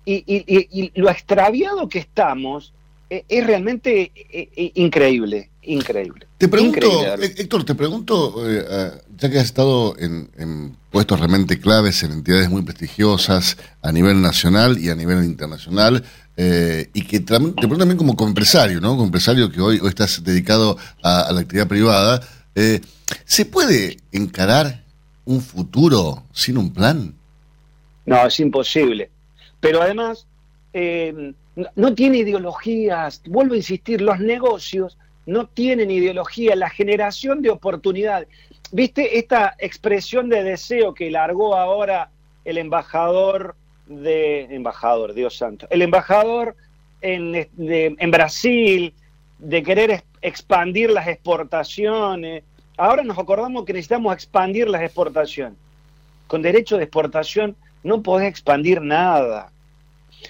Speaker 9: y, y- y- y lo extraviado que estamos eh, es realmente eh, increíble, increíble.
Speaker 3: Te pregunto,
Speaker 9: Increíble,
Speaker 3: Héctor, te pregunto, eh, ya que has estado en, en puestos realmente claves en entidades muy prestigiosas a nivel nacional y a nivel internacional, eh, y que tam- te también como empresario, ¿no? Como que hoy, estás dedicado a, la actividad privada, eh, ¿se puede encarar un futuro sin un plan?
Speaker 9: No, es imposible. Pero además, eh, no, tiene ideologías. Vuelvo a insistir, los negocios no tienen ideología. La generación de oportunidades. ¿Viste esta expresión de deseo que largó ahora el embajador de... Embajador, Dios santo. El embajador en, en Brasil de querer expandir las exportaciones. Ahora nos acordamos que necesitamos expandir las exportaciones. Con derecho de exportación no podés expandir nada.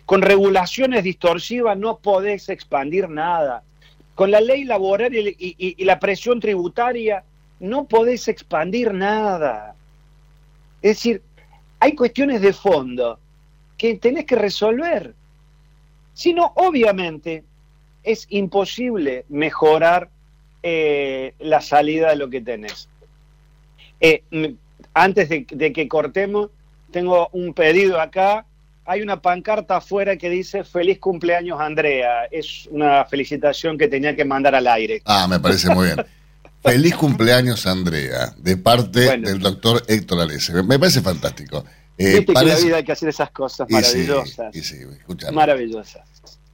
Speaker 9: Con regulaciones distorsivas no podés expandir nada. Con la ley laboral y la presión tributaria no podés expandir nada. Es decir, hay cuestiones de fondo que tenés que resolver. Si no, obviamente, es imposible mejorar eh, la salida de lo que tenés. Eh, antes de, de que cortemos, tengo un pedido acá. Hay una pancarta afuera que dice feliz cumpleaños Andrea. Es una felicitación que tenía que mandar al aire.
Speaker 3: Ah, me parece muy bien. Feliz cumpleaños, Andrea, de parte
Speaker 9: Bueno.
Speaker 3: del doctor Héctor Alese. Me parece fantástico. Eh,
Speaker 9: Viste que en la vida hay que hacer esas cosas
Speaker 3: Y sí,
Speaker 9: maravillosas.
Speaker 3: y sí,
Speaker 9: maravillosas.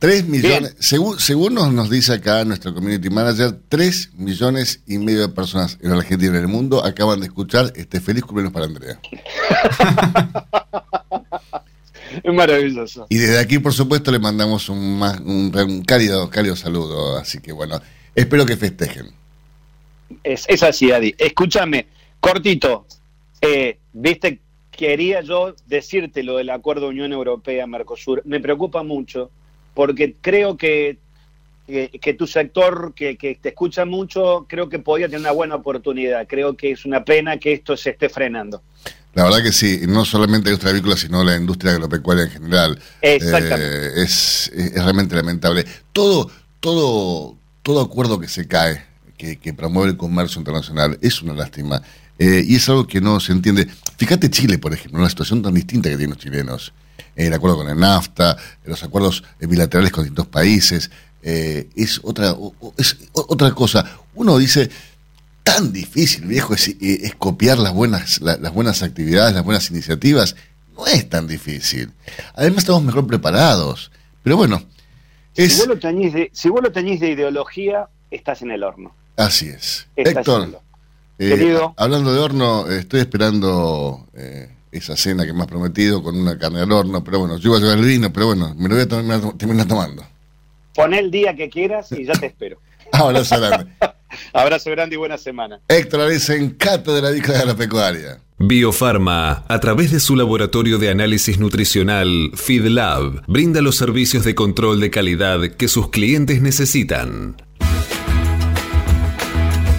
Speaker 3: 3 millones, según, según nos, nos dice acá nuestro community manager, 3 millones y medio de personas en Argentina y en el mundo acaban de escuchar este feliz cumpleaños para Andrea.
Speaker 9: Es maravilloso.
Speaker 3: Y desde aquí, por supuesto, le mandamos un, más- un, un cálido, cálido saludo. Así que bueno, espero que festejen.
Speaker 9: Es, es así, Adi. Escúchame, cortito. Eh, Viste, quería yo decirte lo del acuerdo Unión Europea-Mercosur. Me preocupa mucho porque creo que, que, que tu sector, que, que te escucha mucho, creo que podría tener una buena oportunidad. Creo que es una pena que esto se esté frenando.
Speaker 3: La verdad que sí, no solamente la industria avícola, sino la industria agropecuaria en general.
Speaker 9: Exactamente.
Speaker 3: Eh, es, es realmente lamentable. Todo, todo, todo acuerdo que se cae, que, que promueve el comercio internacional, es una lástima. Eh, y es algo que no se entiende. Fíjate Chile, por ejemplo, una situación tan distinta que tienen los chilenos. Eh, el acuerdo con el NAFTA, los acuerdos eh, bilaterales con distintos países, eh, es, otra, o- es otra cosa. Uno dice, tan difícil, viejo, es, es copiar las buenas, la- las buenas actividades, las buenas iniciativas. No es tan difícil. Además estamos mejor preparados. Pero bueno,
Speaker 9: Si vos, lo teñís de, si vos lo teñís de ideología, estás en el horno.
Speaker 3: así es.
Speaker 9: Estás
Speaker 3: Héctor. Eh,
Speaker 9: Querido.
Speaker 3: hablando de horno, estoy esperando eh, esa cena que me has prometido con una carne al horno. Pero bueno, yo iba a llevar el vino, pero bueno, me lo voy a terminar, terminar tomando.
Speaker 9: Poné el día que quieras y ya te espero.
Speaker 3: Abrazo grande.
Speaker 9: Abrazo grande y buena semana.
Speaker 3: Héctor Areza en Cátedra de Agropecuaria.
Speaker 1: Biofarma, a través de su laboratorio de análisis nutricional FeedLab, brinda los servicios de control de calidad que sus clientes necesitan.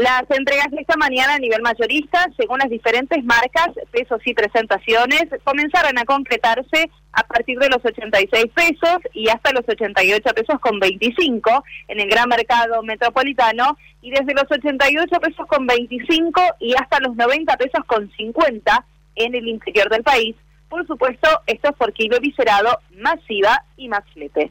Speaker 2: Las entregas de esta mañana a nivel mayorista, según las diferentes marcas, pesos y presentaciones, comenzaron a concretarse a partir de los 86 pesos y hasta los 88 pesos con 25 en el gran mercado metropolitano y desde los 88 pesos con 25 y hasta los 90 pesos con 50 en el interior del país. Por supuesto, esto es por kilo viscerado, masiva y más flete.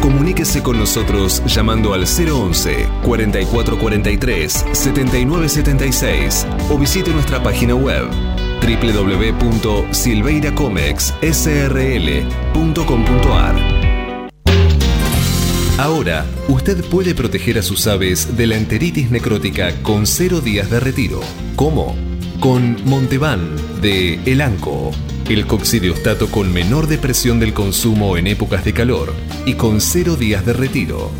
Speaker 1: Comuníquese con nosotros llamando al 011 4443 7976 o visite nuestra página web www.silveiracomexsrl.com.ar. Ahora, usted puede proteger a sus aves de la enteritis necrótica con cero días de retiro. ¿Cómo? Con Montevan de Elanco, el coccidiostato con menor depresión del consumo en épocas de calor y con cero días de retiro.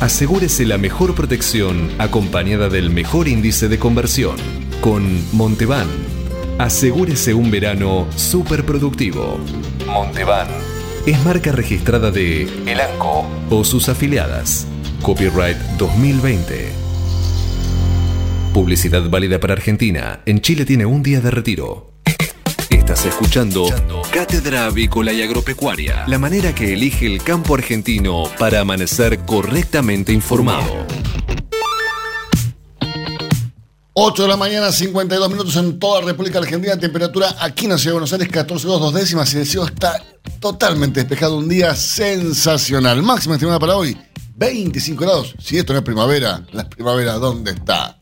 Speaker 1: Asegúrese la mejor protección acompañada del mejor índice de conversión. Con Montevan, asegúrese un verano súper productivo. Es marca registrada de Elanco o sus afiliadas. Copyright 2020. Publicidad válida para Argentina. En Chile tiene un día de retiro. Estás escuchando Cátedra Avícola y Agropecuaria, la manera que elige el campo argentino para amanecer correctamente informado.
Speaker 3: 8 de la mañana, 52 minutos en toda la República Argentina. Temperatura aquí en la Ciudad de Buenos Aires, 14 grados, dos décimas. Y el cielo está totalmente despejado. Un día sensacional. Máxima estimada para hoy, 25 grados. Si esto no es primavera, la primavera, ¿dónde está?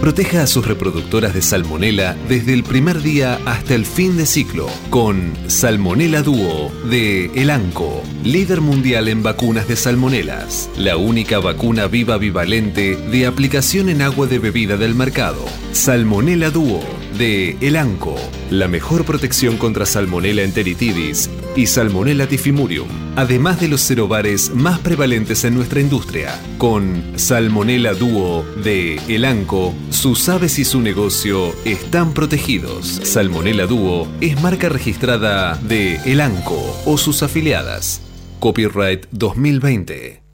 Speaker 1: Proteja a sus reproductoras de salmonela desde el primer día hasta el fin de ciclo con Salmonella Duo de Elanco, líder mundial en vacunas de salmonelas, la única vacuna viva bivalente de aplicación en agua de bebida del mercado. Salmonella Duo de Elanco, la mejor protección contra Salmonella enteritidis y Salmonella tifimurium, además de los cerobares más prevalentes en nuestra industria. Con Salmonella Duo de Elanco, sus aves y su negocio están protegidos. Salmonella Duo es marca registrada de Elanco o sus afiliadas. Copyright 2020.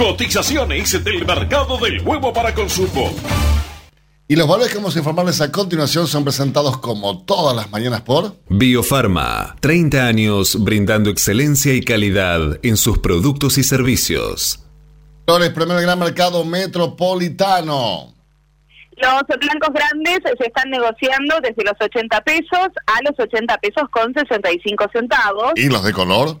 Speaker 6: Cotizaciones del mercado del huevo para consumo.
Speaker 3: Y los valores que vamos a informarles a continuación son presentados como todas las mañanas por
Speaker 1: Biofarma, 30 años brindando excelencia y calidad en sus productos y servicios.
Speaker 3: Flores, primer gran mercado metropolitano.
Speaker 2: Los blancos grandes se están negociando desde los 80 pesos a los 80 pesos con 65 centavos.
Speaker 3: ¿Y los de color?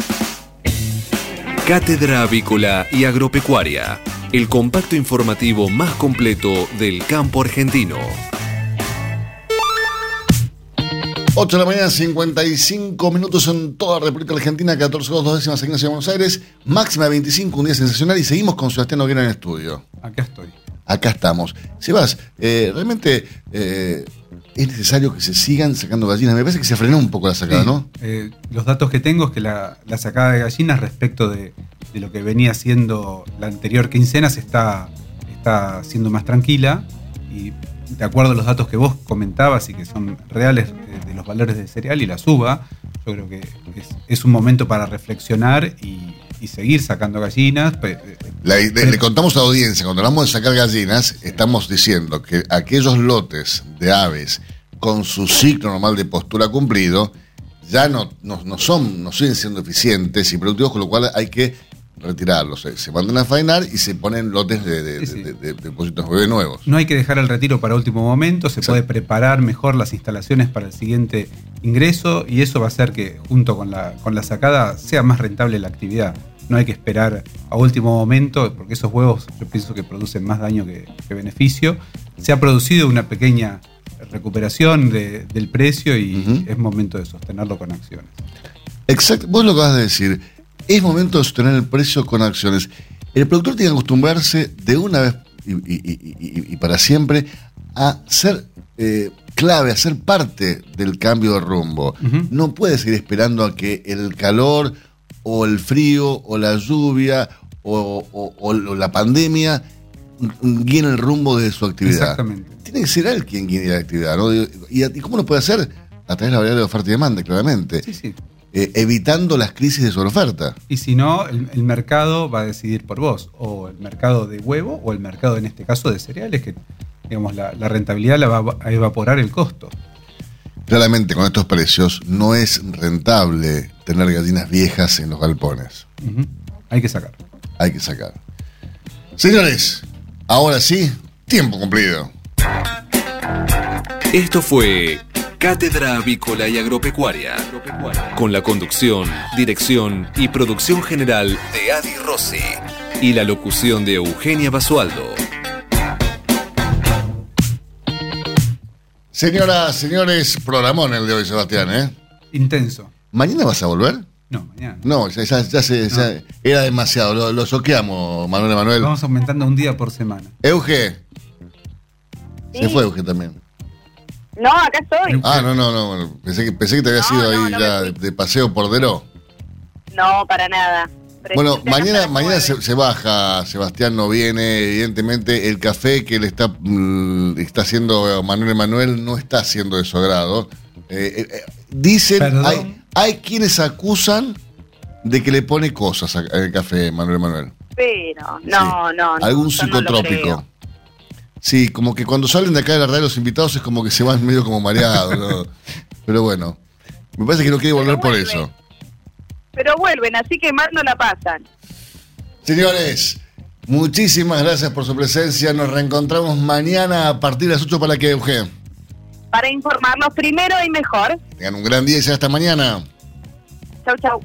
Speaker 1: Cátedra Avícola y Agropecuaria. el compacto informativo más completo del campo argentino.
Speaker 3: 8 de la mañana, 55 minutos en toda la República Argentina, 14 grados, dos décimas aquí en la Ciudad de Buenos Aires, máxima de 25, un día sensacional y seguimos con Sebastián Noguera en el estudio.
Speaker 4: Acá estoy.
Speaker 3: Acá estamos. Sebas, eh, realmente eh, es necesario que se sigan sacando gallinas. Me parece que se frenó un poco la sacada,
Speaker 4: Sí,
Speaker 3: ¿no?
Speaker 4: eh, los datos que tengo es que la, la sacada de gallinas respecto de, de lo que venía siendo la anterior quincena se está, está siendo más tranquila y de acuerdo a los datos que vos comentabas y que son reales de los valores de cereal y la suba, yo creo que es, es un momento para reflexionar y, y seguir sacando gallinas. eh,
Speaker 3: La- le, le contamos a la audiencia, cuando hablamos de sacar gallinas, estamos diciendo que aquellos lotes de aves con su ciclo normal de postura cumplido ya no, no, no son, no siguen siendo eficientes y productivos, con lo cual hay que retirarlos. Se, se mandan a faenar y se ponen lotes de, de, de- de- de depósitos de bebé nuevos.
Speaker 4: No hay que dejar el retiro para último momento, se puede preparar mejor las instalaciones para el siguiente ingreso y eso va a hacer que junto con la, con la sacada sea más rentable la actividad. No hay que esperar a último momento porque esos huevos yo pienso que producen más daño que, que beneficio. Se ha producido una pequeña recuperación de- del precio y es momento de sostenerlo con acciones.
Speaker 3: Exacto, vos lo acabas de decir. Es momento de sostener el precio con acciones. El productor tiene que acostumbrarse de una vez y, y- y- y- y para siempre a ser eh, clave, a ser parte del cambio de rumbo. No puede seguir esperando a que el calor o el frío o la lluvia o, o- o la pandemia guíen el rumbo de su actividad.
Speaker 4: Exactamente.
Speaker 3: Tiene que ser él quien guíe la actividad. ¿no? ¿Y, y cómo lo puede hacer? A través de la variable de oferta y demanda, claramente. Eh, evitando las crisis de sobreoferta.
Speaker 4: Y si no, el, el mercado va a decidir por vos, o el mercado de huevo, o el mercado en este caso de cereales, que digamos la, la rentabilidad la va a evaporar el costo.
Speaker 3: Claramente con estos precios no es rentable tener gallinas viejas en los galpones.
Speaker 4: Hay que sacar.
Speaker 3: Hay que sacar. Señores, ahora sí, tiempo cumplido.
Speaker 1: Esto fue Cátedra Avícola y Agropecuaria, con la conducción, dirección y producción general de Adi Rossi y la locución de Eugenia Basualdo.
Speaker 3: Señoras, señores, programón el de hoy, Sebastián, ¿eh?
Speaker 4: Intenso.
Speaker 3: ¿Mañana vas a volver?
Speaker 4: No, mañana.
Speaker 3: No, ya, ya- ya se- ya- era demasiado, lo, lo soqueamos, Manuel Manuel.
Speaker 4: Vamos aumentando un día por semana.
Speaker 3: Euge. Se fue Euge también.
Speaker 2: No, acá estoy.
Speaker 3: Ah, no, no, no. Pensé que, pensé que te había sido ahí ya de, de paseo por Deró.
Speaker 2: No, para nada.
Speaker 3: Bueno, mañana, mañana se, se baja, Sebastián no viene, evidentemente el café que le está, mm, está haciendo Manuel Emanuel no está haciendo de su agrado. Eh, eh, eh, dicen, hay, hay quienes acusan de que le pone cosas a- al café Manuel Emanuel.
Speaker 2: Pero, no, no, no.
Speaker 3: Algún
Speaker 2: no lo
Speaker 3: psicotrópico. sí, como que cuando salen de acá de la radio los invitados es como que se van medio como mareados. ¿no? Pero bueno, me parece que no quiere volver por eso.
Speaker 2: Pero vuelven, así que más no la pasan.
Speaker 3: Señores, muchísimas gracias por su presencia. Nos reencontramos mañana a partir de las 8 para que Euge.
Speaker 2: Para informarnos primero y mejor.
Speaker 3: Tengan un gran día y hasta mañana.
Speaker 2: Chau, chau.